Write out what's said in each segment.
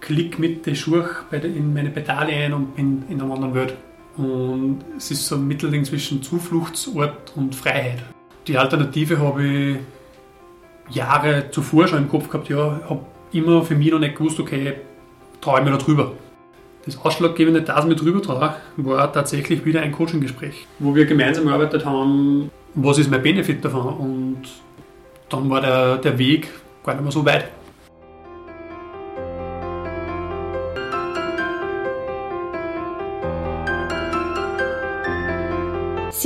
klick mit den Schuhen in meine Pedale ein und bin in einer anderen Welt. Und es ist so ein Mittelding zwischen Zufluchtsort und Freiheit. Die Alternative habe ich Jahre zuvor schon im Kopf gehabt, ja, habe immer für mich noch nicht gewusst, okay, traue ich mir da drüber. Das Ausschlaggebende, dass ich mich drüber traue, war tatsächlich wieder ein Coaching-Gespräch, wo wir gemeinsam gearbeitet haben, was ist mein Benefit davon und dann war der, der Weg gar nicht mehr so weit.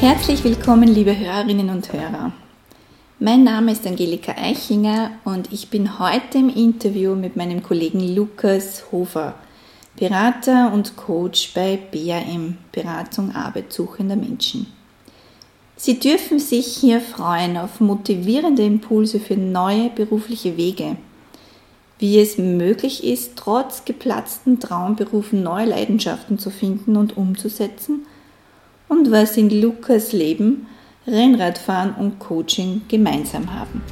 Herzlich willkommen, liebe Hörerinnen und Hörer. Mein Name ist Angelika Eichinger und ich bin heute im Interview mit meinem Kollegen Lukas Hofer, Berater und Coach bei BAM, Beratung Arbeit suchender Menschen. Sie dürfen sich hier freuen auf motivierende Impulse für neue berufliche Wege, wie es möglich ist, trotz geplatzten Traumberufen neue Leidenschaften zu finden und umzusetzen – und was in Lukas Leben Rennradfahren und Coaching gemeinsam haben.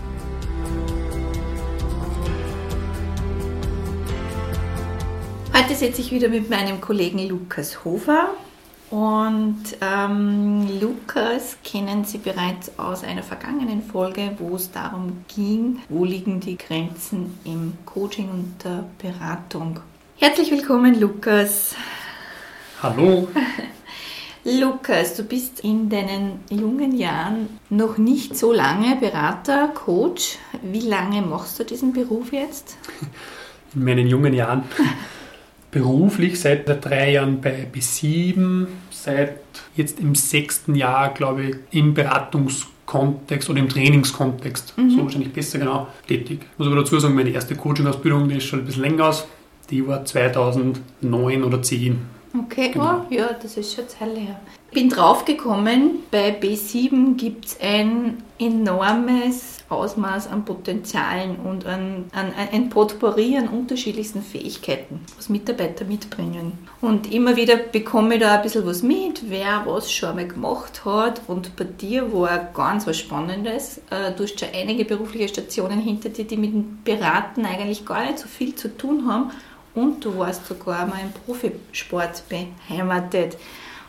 Heute sitze ich wieder mit meinem Kollegen Lukas Hofer. Und ähm, Lukas kennen Sie bereits aus einer vergangenen Folge, wo es darum ging, wo liegen die Grenzen im Coaching und der Beratung. Herzlich willkommen, Lukas. Hallo. Lukas, du bist in deinen jungen Jahren noch nicht so lange Berater, Coach. Wie lange machst du diesen Beruf jetzt? In meinen jungen Jahren. Beruflich seit drei Jahren bei B7, seit jetzt im sechsten Jahr, glaube ich, im Beratungskontext oder im Trainingskontext, mhm. so wahrscheinlich besser genau, tätig. Ich muss aber dazu sagen, meine erste Coaching-Ausbildung, die ist schon ein bisschen länger aus. Die war 2009 oder 2010 Okay, genau. oh, ja, das ist schon Zeit her. Ich bin draufgekommen, bei B7 gibt es ein enormes Ausmaß an Potenzialen und an, an, ein Potpourri an unterschiedlichsten Fähigkeiten, was Mitarbeiter mitbringen. Und immer wieder bekomme ich da ein bisschen was mit, wer was schon einmal gemacht hat. Und bei dir war ganz was Spannendes. Äh, du hast schon einige berufliche Stationen hinter dir, die mit dem Beraten eigentlich gar nicht so viel zu tun haben und du warst sogar mal im Profisport beheimatet.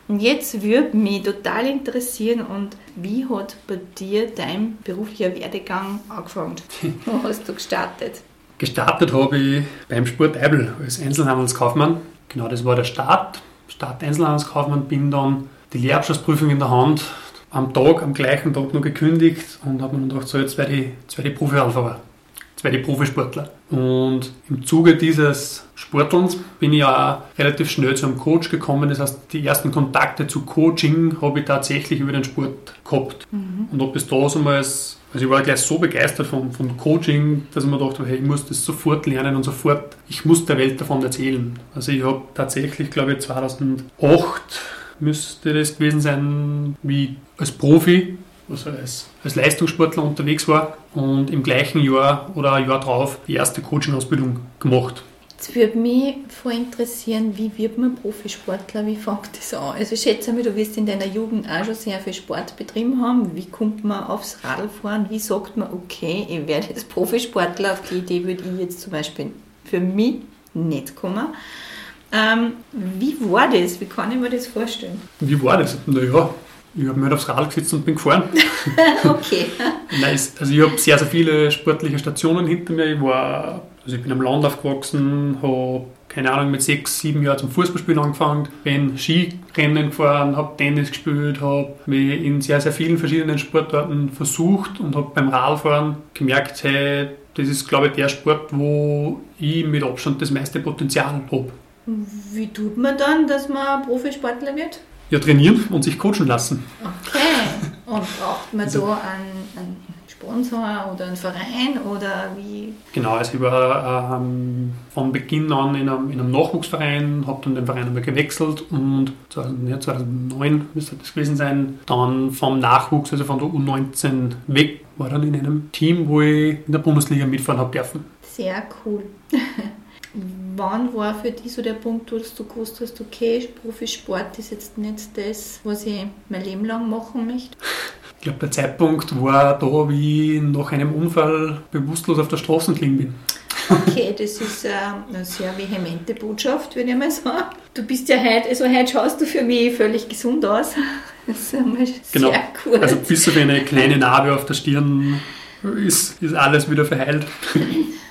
Und jetzt würde mich total interessieren, und wie hat bei dir dein beruflicher Werdegang angefangen? Wo hast du gestartet? Gestartet habe ich beim Sport Eibel als Einzelhandelskaufmann. Genau, das war der Start. Start Einzelhandelskaufmann, bin dann die Lehrabschlussprüfung in der Hand, am Tag, am gleichen Tag noch gekündigt und habe mir dann gedacht, so jetzt werde ich, ich Profianfahrer die Profisportler. Und im Zuge dieses Sportelns bin ich ja auch relativ schnell zu einem Coach gekommen. Das heißt, die ersten Kontakte zu Coaching habe ich tatsächlich über den Sport gehabt. Mhm. Und ob es da so mal als, also ich war gleich so begeistert von, von Coaching, dass ich mir dachte, hey, ich muss das sofort lernen und sofort, ich muss der Welt davon erzählen. Also ich habe tatsächlich, glaube ich, 2008 müsste das gewesen sein, wie als Profi also als, als Leistungssportler unterwegs war und im gleichen Jahr oder ein Jahr drauf die erste Coaching-Ausbildung gemacht. Jetzt würde mich voll interessieren, wie wird man Profisportler, wie fängt das an? Also ich schätze mal, du wirst in deiner Jugend auch schon sehr viel Sport betrieben haben. Wie kommt man aufs Radfahren? Wie sagt man, okay, ich werde jetzt Profisportler? Auf die Idee würde ich jetzt zum Beispiel für mich nicht kommen. Ähm, wie war das? Wie kann ich mir das vorstellen? Wie war das? Naja, ich habe mir halt aufs Rad gesetzt und bin gefahren. okay. Nein, also ich habe sehr, sehr viele sportliche Stationen hinter mir. Ich, war, also ich bin am Land aufgewachsen, habe keine Ahnung, mit sechs, sieben Jahren zum Fußballspielen angefangen, bin Skirennen gefahren, habe Tennis gespielt, habe mich in sehr, sehr vielen verschiedenen Sportarten versucht und habe beim Radfahren gemerkt, hey, das ist, glaube ich, der Sport, wo ich mit Abstand das meiste Potenzial habe. Wie tut man dann, dass man Profisportler wird? Ja, trainieren und sich coachen lassen. Okay. Und braucht man also, da einen, einen, Sponsor oder einen Verein oder wie? Genau, also ich war ähm, von Beginn an in einem, in einem Nachwuchsverein, habe dann den Verein einmal gewechselt und 2009 müsste das gewesen sein, dann vom Nachwuchs, also von der U19 weg, war dann in einem Team, wo ich in der Bundesliga mitfahren habe dürfen. Sehr cool. Wann war für dich so der Punkt, wo du gewusst hast, okay, Profisport ist jetzt nicht das, was ich mein Leben lang machen möchte? Ich glaube, der Zeitpunkt war da, wie ich nach einem Unfall bewusstlos auf der Straße gelegen bin. Okay, das ist eine sehr vehemente Botschaft, würde ich mal sagen. Du bist ja heute, also heute schaust du für mich völlig gesund aus. Das ist einmal genau. sehr cool. Also bis auf eine kleine Narbe auf der Stirn ist, ist alles wieder verheilt.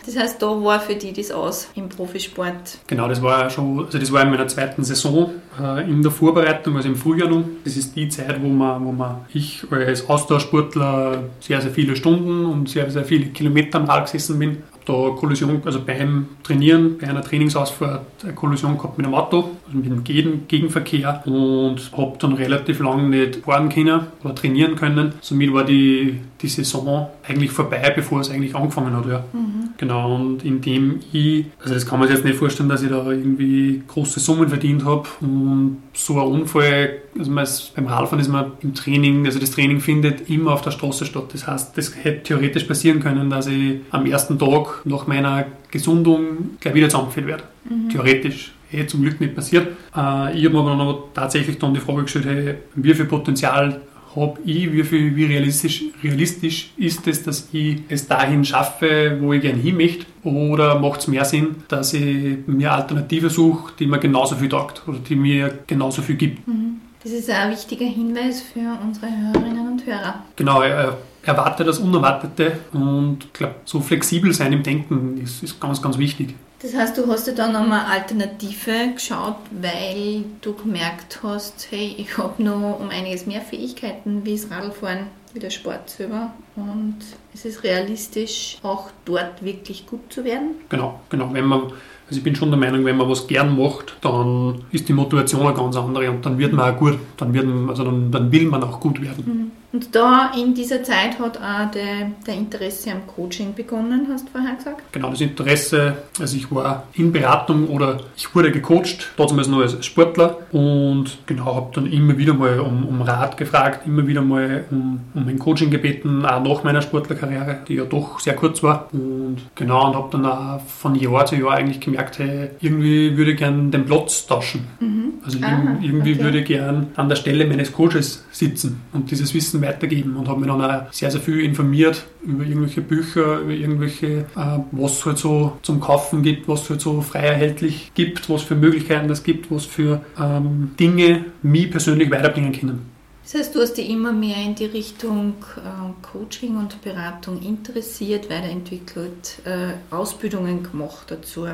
Das heißt, da war für die das aus im Profisport. Genau, das war schon, also das war in meiner zweiten Saison äh, in der Vorbereitung, also im Frühjahr noch. Das ist die Zeit, wo man, wo man ich als Austauschsportler sehr, sehr viele Stunden und sehr, sehr viele Kilometer am Rad gesessen bin da Kollision, also beim Trainieren, bei einer Trainingsausfahrt eine Kollision gehabt mit einem Auto, also mit dem Gegenverkehr und habe dann relativ lange nicht fahren können oder trainieren können. Somit war die, die Saison eigentlich vorbei, bevor es eigentlich angefangen hat. Ja. Mhm. Genau, und indem ich, also das kann man sich jetzt nicht vorstellen, dass ich da irgendwie große Summen verdient habe und so ein Unfall, also man ist, beim Radfahren ist man im Training, also das Training findet immer auf der Straße statt. Das heißt, das hätte theoretisch passieren können, dass ich am ersten Tag nach meiner Gesundung gleich wieder zusammengeführt werde. Mhm. Theoretisch. Eh zum Glück nicht passiert. Äh, ich habe mir aber dann tatsächlich dann die Frage gestellt, hey, wie viel Potenzial habe ich, wie, viel, wie realistisch, realistisch ist es, dass ich es dahin schaffe, wo ich gerne hin möchte? Oder macht es mehr Sinn, dass ich mir Alternative suche, die mir genauso viel taugt oder die mir genauso viel gibt? Mhm. Das ist ein wichtiger Hinweis für unsere Hörerinnen und Hörer. Genau, äh, erwarte das Unerwartete und glaube, so flexibel sein im Denken ist, ist ganz, ganz wichtig. Das heißt, du hast dir dann nochmal Alternative geschaut, weil du gemerkt hast, hey, ich habe noch um einiges mehr Fähigkeiten wie das Radlfahren, wie der Sport selber und es ist realistisch, auch dort wirklich gut zu werden. Genau, genau. Wenn man also ich bin schon der Meinung, wenn man was gern macht, dann ist die Motivation eine ganz andere und dann wird man auch gut, dann, wird man, also dann, dann will man auch gut werden. Mhm. Und da in dieser Zeit hat auch der, der Interesse am Coaching begonnen, hast du vorher gesagt? Genau, das Interesse, also ich war in Beratung oder ich wurde gecoacht, damals nur als Sportler und genau, habe dann immer wieder mal um, um Rat gefragt, immer wieder mal um, um ein Coaching gebeten, auch nach meiner Sportlerkarriere, die ja doch sehr kurz war und genau, und habe dann auch von Jahr zu Jahr eigentlich gemerkt, hey, irgendwie würde ich gerne den Platz tauschen. Mhm. Also ah, irgendwie okay. würde ich gern an der Stelle meines Coaches sitzen und dieses Wissen weitergeben und habe mich dann auch sehr, sehr viel informiert über irgendwelche Bücher, über irgendwelche, äh, was es halt so zum Kaufen gibt, was es halt so frei erhältlich gibt, was für Möglichkeiten es gibt, was für ähm, Dinge mich persönlich weiterbringen können. Das heißt, du hast dich immer mehr in die Richtung äh, Coaching und Beratung interessiert, weiterentwickelt, äh, Ausbildungen gemacht dazu.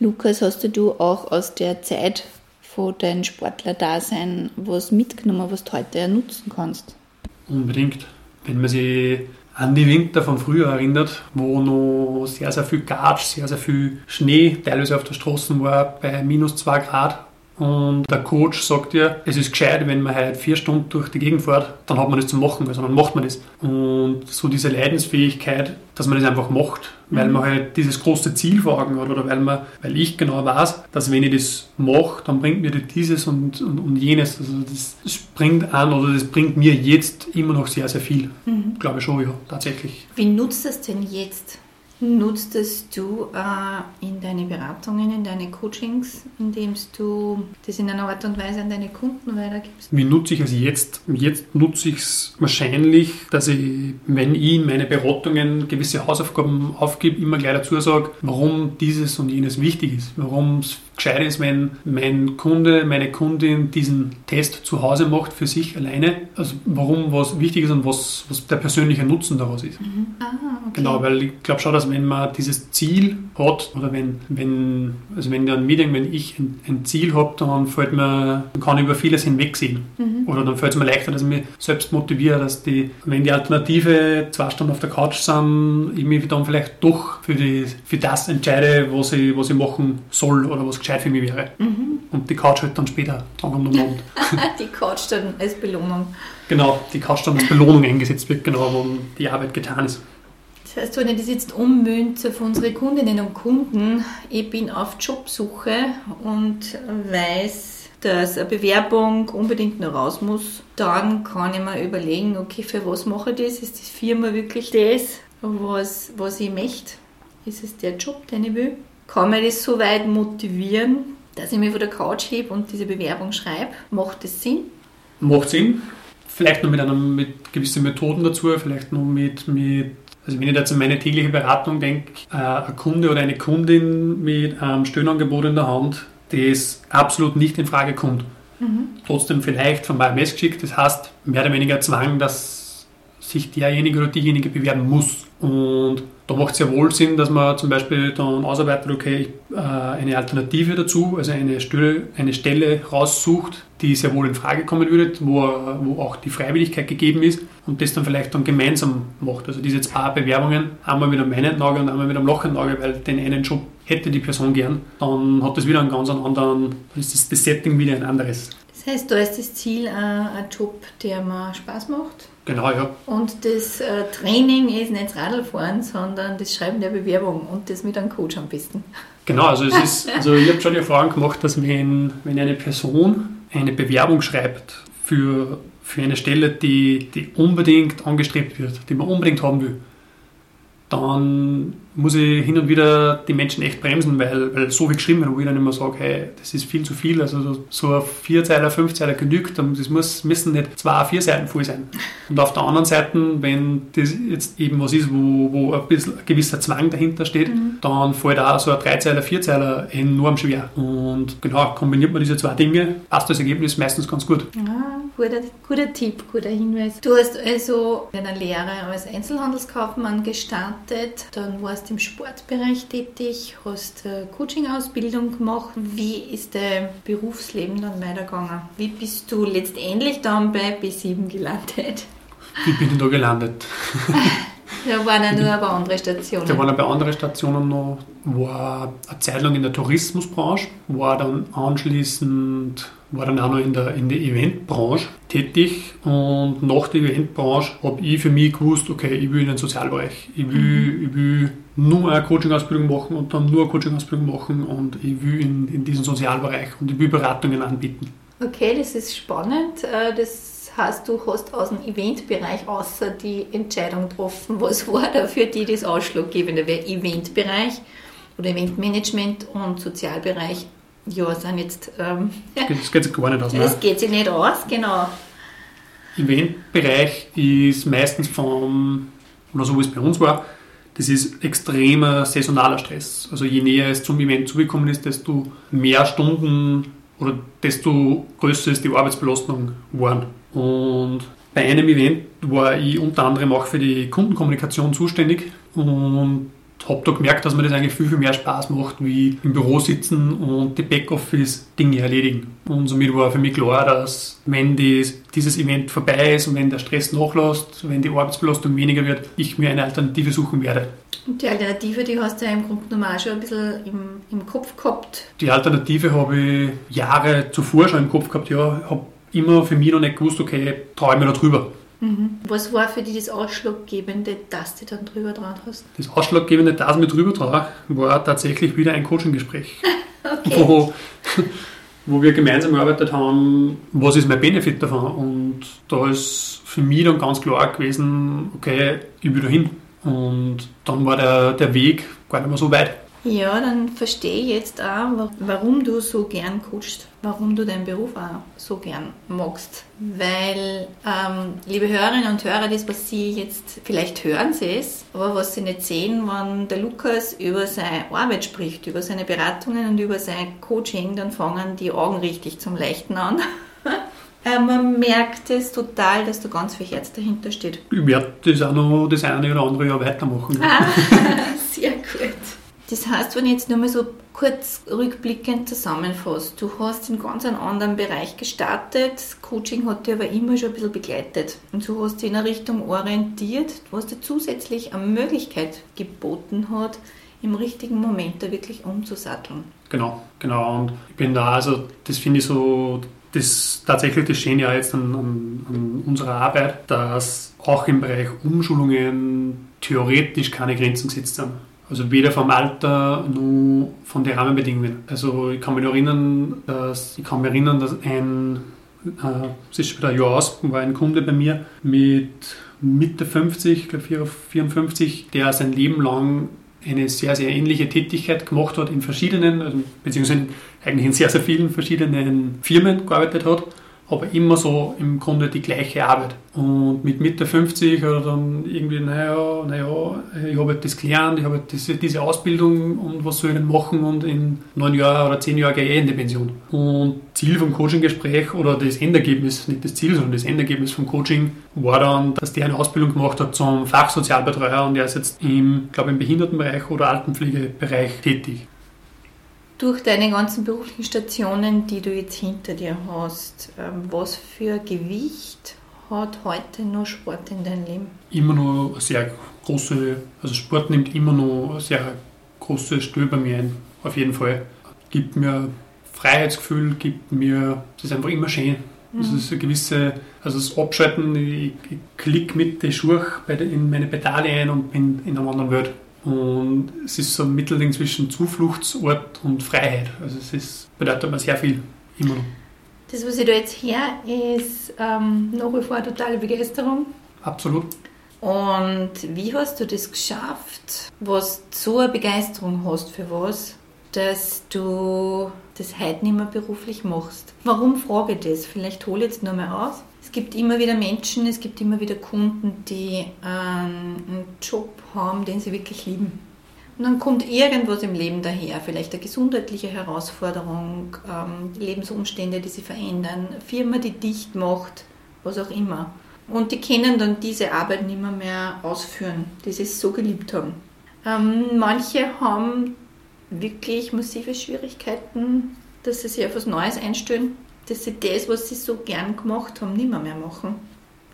Lukas, hast du auch aus der Zeit von deinem Sportler-Dasein was mitgenommen, was du heute nutzen kannst? Unbedingt. Wenn man sich an die Winter von früher erinnert, wo noch sehr, sehr viel Gatsch, sehr, sehr viel Schnee teilweise auf der Straße war, bei minus 2 Grad und der Coach sagt dir, es ist gescheit, wenn man halt vier Stunden durch die Gegend fährt, dann hat man das zu machen, also dann macht man das. Und so diese Leidensfähigkeit, dass man das einfach macht, weil man halt dieses große Ziel vor Augen hat oder weil man, weil ich genau weiß, dass wenn ich das mache, dann bringt mir dieses und, und, und jenes. Also das bringt an oder das bringt mir jetzt immer noch sehr, sehr viel. Mhm. Glaube ich schon, ja, tatsächlich. Wie nutzt das denn jetzt? Nutzt du äh, in deine Beratungen, in deine Coachings, indem du das in einer Art und Weise an deine Kunden weitergibst? Wie nutze ich es jetzt? Jetzt nutze ich es wahrscheinlich, dass ich, wenn ich in meine Beratungen gewisse Hausaufgaben aufgebe, immer gleich dazu sage, warum dieses und jenes wichtig ist, warum es gescheit ist, wenn mein Kunde, meine Kundin diesen Test zu Hause macht für sich alleine. Also warum was wichtig ist und was, was der persönliche Nutzen daraus ist. Mhm. Ah, okay. Genau, weil ich glaube schon, dass wenn man dieses Ziel hat oder wenn, wenn, also wenn dann Meeting, wenn ich ein, ein Ziel habe, dann fällt mir, man kann über vieles hinwegsehen. Mhm. Oder dann fällt es mir leichter, dass ich mich selbst motiviere, dass die, wenn die Alternative zwei Stunden auf der Couch sind, ich mich dann vielleicht doch für, die, für das entscheide, was ich, was ich machen soll oder was gescheit für mich wäre. Mhm. Und die Couch halt dann später dran am Abend. die Couch dann als Belohnung. Genau, die Couch dann als Belohnung eingesetzt wird, genau, wenn die Arbeit getan ist. Das heißt, wenn ich das jetzt ummünze für unsere Kundinnen und Kunden, ich bin auf Jobsuche und weiß, dass eine Bewerbung unbedingt noch raus muss, dann kann ich mir überlegen, okay, für was mache ich das? Ist die Firma wirklich das, was, was ich möchte? Ist es der Job, den ich will? Kann mir das so weit motivieren, dass ich mich von der Couch hebe und diese Bewerbung schreibe? Macht das Sinn? Macht Sinn. Vielleicht noch mit, einer, mit gewissen Methoden dazu, vielleicht noch mit, mit also wenn ich jetzt an meine tägliche Beratung denke, äh, ein Kunde oder eine Kundin mit einem Stöhnangebot in der Hand, das absolut nicht in Frage kommt, mhm. trotzdem vielleicht von meinem Mess geschickt, das heißt mehr oder weniger Zwang, dass sich derjenige oder diejenige bewerben muss. Und da macht es ja wohl Sinn, dass man zum Beispiel dann ausarbeitet, okay, äh, eine Alternative dazu, also eine Stelle, eine Stelle raussucht, die sehr wohl in Frage kommen würde, wo, wo auch die Freiwilligkeit gegeben ist und das dann vielleicht dann gemeinsam macht. Also diese zwei Bewerbungen, einmal mit einem Auge und einmal mit einem lachenden Auge, weil den einen Job hätte die Person gern, dann hat das wieder einen ganz anderen, dann ist das, das Setting wieder ein anderes. Das heißt, da ist das Ziel äh, ein Job, der mir Spaß macht? Genau, ja. Und das äh, Training ist nicht das Radlfahren, sondern das Schreiben der Bewerbung und das mit einem Coach am besten. Genau, also es ist, also ich habe schon die Erfahrung gemacht, dass wenn, wenn eine Person eine Bewerbung schreibt für, für eine Stelle, die, die unbedingt angestrebt wird, die man unbedingt haben will, dann muss ich hin und wieder die Menschen echt bremsen, weil, weil so viel geschrieben wird, wo ich dann immer sage, hey, das ist viel zu viel. Also so ein Vierzeiler, Fünfzeiler genügt, und das muss, müssen nicht zwei, vier Seiten voll sein. Und auf der anderen Seite, wenn das jetzt eben was ist, wo, wo ein bisschen ein gewisser Zwang dahinter steht, mhm. dann fällt auch so ein Dreizeiler, Vierzeiler enorm schwer. Und genau, kombiniert man diese zwei Dinge, passt das Ergebnis meistens ganz gut. Ja, guter, guter Tipp, guter Hinweis. Du hast also eine Lehre als Einzelhandelskaufmann gestartet, dann warst warst im Sportbereich tätig, hast Coaching-Ausbildung gemacht. Wie ist dein Berufsleben dann weitergegangen? Wie bist du letztendlich dann bei B7 gelandet? Wie bin ich da gelandet? Da waren ja nur ein paar andere Stationen. Da waren ein paar andere Stationen noch. War eine Zeit lang in der Tourismusbranche, war dann anschließend war dann auch noch in der, in der Eventbranche tätig und nach der Eventbranche habe ich für mich gewusst, okay, ich will in den Sozialbereich. Ich will, mhm. ich will nur eine Coaching-Ausbildung machen und dann nur eine Coaching-Ausbildung machen und ich will in, in diesen Sozialbereich und ich will Beratungen anbieten. Okay, das ist spannend. Äh, das heißt, du hast aus dem Eventbereich außer die Entscheidung getroffen. Was war da für dich das Ausschlaggebende? Weil Eventbereich oder Eventmanagement und Sozialbereich ja, sind jetzt. Ähm, das geht sich gar nicht aus, ne? Das geht sich nicht aus, genau. Eventbereich ist meistens vom, oder so wie es bei uns war, das ist extremer saisonaler Stress. Also je näher es zum Event zugekommen ist, desto mehr Stunden oder desto größer ist die Arbeitsbelastung geworden. Und bei einem Event war ich unter anderem auch für die Kundenkommunikation zuständig und habe da gemerkt, dass mir das eigentlich viel, viel mehr Spaß macht, wie im Büro sitzen und die Backoffice-Dinge erledigen. Und somit war für mich klar, dass wenn dies, dieses Event vorbei ist und wenn der Stress nachlässt, wenn die Arbeitsbelastung weniger wird, ich mir eine Alternative suchen werde. Und die Alternative, die hast du ja im Grunde genommen auch schon ein bisschen im, im Kopf gehabt? Die Alternative habe ich Jahre zuvor schon im Kopf gehabt, ja, habe immer für mich noch nicht gewusst, okay, traue ich mir da drüber. Mhm. Was war für dich das Ausschlaggebende, dass du dann drüber dran hast? Das Ausschlaggebende, dass ich drüber dran war tatsächlich wieder ein Coaching-Gespräch. okay. wo, wo wir gemeinsam gearbeitet haben, was ist mein Benefit davon? Und da ist für mich dann ganz klar gewesen, okay, ich will da hin. Und dann war der, der Weg gar nicht mehr so weit. Ja, dann verstehe ich jetzt auch, warum du so gern coachst, warum du deinen Beruf auch so gern magst. Weil, ähm, liebe Hörerinnen und Hörer, das, was Sie jetzt, vielleicht hören Sie es, aber was Sie nicht sehen, wenn der Lukas über seine Arbeit spricht, über seine Beratungen und über sein Coaching, dann fangen die Augen richtig zum Leichten an. Äh, man merkt es total, dass da ganz viel Herz dahinter steht. Ich werde das auch noch das eine oder andere Jahr weitermachen. Ah. Das heißt, wenn ich jetzt nur mal so kurz rückblickend zusammenfasse, du hast in ganz einem anderen Bereich gestartet, das Coaching hat dich aber immer schon ein bisschen begleitet und du hast dich in eine Richtung orientiert, was dir zusätzlich eine Möglichkeit geboten hat, im richtigen Moment da wirklich umzusatteln. Genau, genau. Und ich bin da, also das finde ich so, das tatsächlich das Schöne ja jetzt an, an, an, unserer Arbeit, dass auch im Bereich Umschulungen theoretisch keine Grenzen gesetzt sind. Also weder vom Alter noch von den Rahmenbedingungen. Also ich kann mich erinnern, dass ich kann mich erinnern, dass ein äh, es ist wieder ein Jahr aus, war ein Kunde bei mir mit Mitte 50, ich glaube 54, der sein Leben lang eine sehr, sehr ähnliche Tätigkeit gemacht hat in verschiedenen, also, beziehungsweise eigentlich in sehr, sehr vielen verschiedenen Firmen gearbeitet hat aber immer so im Grunde die gleiche Arbeit. Und mit Mitte 50 hat er dann irgendwie, naja, naja, ich habe halt das gelernt, ich habe halt diese, Ausbildung und was soll ich denn machen und in neun Jahren oder zehn Jahren gehe ich eh in die Pension. Und Ziel vom Coaching-Gespräch oder das Endergebnis, nicht das Ziel, sondern das Endergebnis vom Coaching war dann, dass der eine Ausbildung gemacht hat zum Fachsozialbetreuer und er ist jetzt im, glaube im Behindertenbereich oder Altenpflegebereich tätig. Durch deine ganzen beruflichen Stationen, die du jetzt hinter dir hast, ähm, was für Gewicht hat heute nur Sport in deinem Leben? Immer eine sehr große, also Sport nimmt immer noch eine sehr große Stelle bei mir ein, auf jeden Fall. Gibt mir Freiheitsgefühl, gibt mir, es ist einfach immer schön. Mhm. Es ist eine gewisse, also das Abschalten, ich, ich klicke mit den Schuhen in meine Pedale ein und bin in einer anderen Welt. Und es ist so ein Mittelding zwischen Zufluchtsort und Freiheit. Also es ist, bedeutet mir sehr viel immer noch. Das, was ich da jetzt her, ist ähm, nach wie vor totale Begeisterung. Absolut. Und wie hast du das geschafft, was so eine Begeisterung hast für was, dass du das heute nicht mehr beruflich machst? Warum frage ich das? Vielleicht hole ich jetzt nochmal aus gibt immer wieder Menschen, es gibt immer wieder Kunden, die einen Job haben, den sie wirklich lieben. Und dann kommt irgendwas im Leben daher, vielleicht eine gesundheitliche Herausforderung, ähm, Lebensumstände, die sich verändern, Firma, die dicht macht, was auch immer. Und die können dann diese Arbeit nicht mehr, mehr ausführen, die sie so geliebt haben. Ähm, manche haben wirklich massive Schwierigkeiten, dass sie sich auf etwas Neues einstellen dass sie das, was sie so gern gemacht haben, nicht mehr, mehr machen.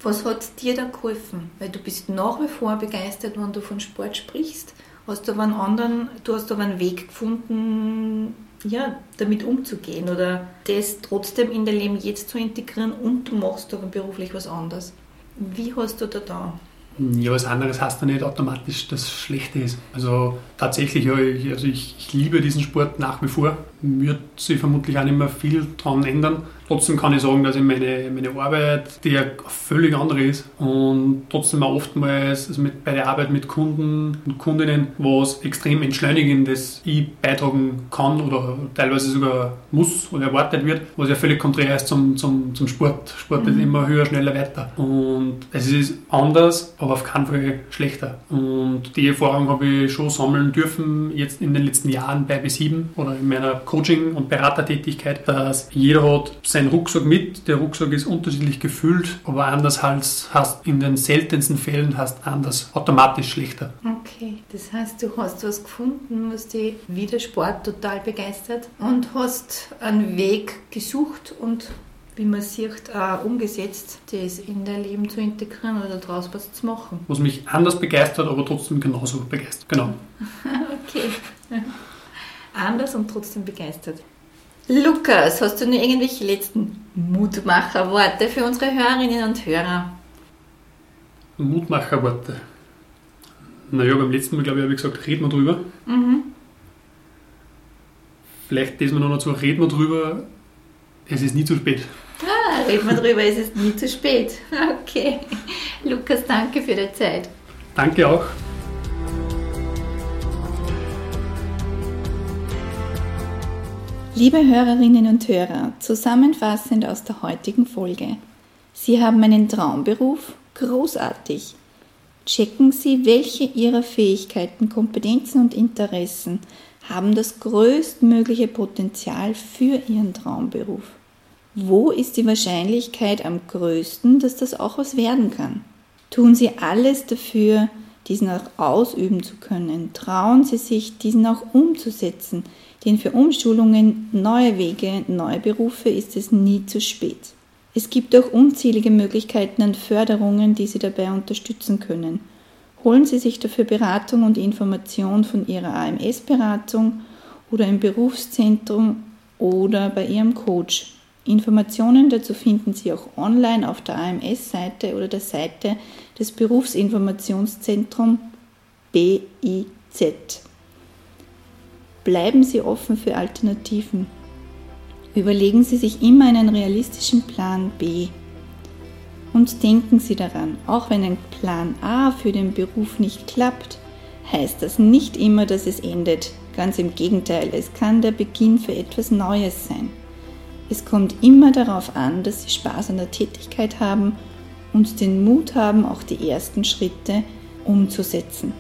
Was hat dir da geholfen? Weil du bist nach wie vor begeistert, wenn du von Sport sprichst. Hast du aber einen anderen, du hast aber einen Weg gefunden, ja, damit umzugehen oder das trotzdem in dein Leben jetzt zu integrieren und du machst aber beruflich was anderes. Wie hast du da da? Ja, was anderes heißt ja nicht automatisch, dass es schlecht ist. Also tatsächlich, also ich, ich liebe diesen Sport nach wie vor. Wird sich vermutlich auch nicht mehr viel daran ändern. Trotzdem kann ich sagen, dass ich meine, meine Arbeit, die ja völlig andere ist und trotzdem auch oftmals also mit, bei der Arbeit mit Kunden und Kundinnen was extrem entschleunigendes ich beitragen kann oder teilweise sogar muss oder erwartet wird, was ja völlig konträr ist zum, zum, zum Sport. Sport mhm. ist immer höher, schneller, weiter. Und es ist anders, aber auf keinen Fall schlechter. Und die Erfahrung habe ich schon sammeln dürfen, jetzt in den letzten Jahren bei B7 oder in meiner Coaching- und Beratertätigkeit, dass jeder hat sein seinen Rucksack mit. Der Rucksack ist unterschiedlich gefüllt, aber anders als hast in den seltensten Fällen hast anders automatisch schlechter. Okay, das heißt, du hast was gefunden, was dich wieder Sport total begeistert und hast einen Weg gesucht und wie man sieht, auch umgesetzt, das in dein Leben zu integrieren oder daraus was zu machen. Was mich anders begeistert, aber trotzdem genauso begeistert. Genau. okay. Anders und trotzdem begeistert. Lukas, hast du noch irgendwelche letzten Mutmacherworte für unsere Hörerinnen und Hörer? Mutmacherworte. Naja, beim letzten Mal, glaube ich, habe ich gesagt, reden wir drüber. Mhm. Vielleicht diesmal noch dazu, reden wir drüber, es ist nie zu spät. Ah, reden wir drüber, es ist nie zu spät. Okay. Lukas, danke für die Zeit. Danke auch. Liebe Hörerinnen und Hörer, zusammenfassend aus der heutigen Folge. Sie haben einen Traumberuf? Großartig. Checken Sie, welche Ihrer Fähigkeiten, Kompetenzen und Interessen haben das größtmögliche Potenzial für Ihren Traumberuf. Wo ist die Wahrscheinlichkeit am größten, dass das auch was werden kann? Tun Sie alles dafür, diesen auch ausüben zu können. Trauen Sie sich, diesen auch umzusetzen denn für Umschulungen, neue Wege, neue Berufe ist es nie zu spät. Es gibt auch unzählige Möglichkeiten an Förderungen, die Sie dabei unterstützen können. Holen Sie sich dafür Beratung und Information von Ihrer AMS-Beratung oder im Berufszentrum oder bei Ihrem Coach. Informationen dazu finden Sie auch online auf der AMS-Seite oder der Seite des Berufsinformationszentrums BIZ. Bleiben Sie offen für Alternativen. Überlegen Sie sich immer einen realistischen Plan B. Und denken Sie daran, auch wenn ein Plan A für den Beruf nicht klappt, heißt das nicht immer, dass es endet. Ganz im Gegenteil, es kann der Beginn für etwas Neues sein. Es kommt immer darauf an, dass Sie Spaß an der Tätigkeit haben und den Mut haben, auch die ersten Schritte umzusetzen.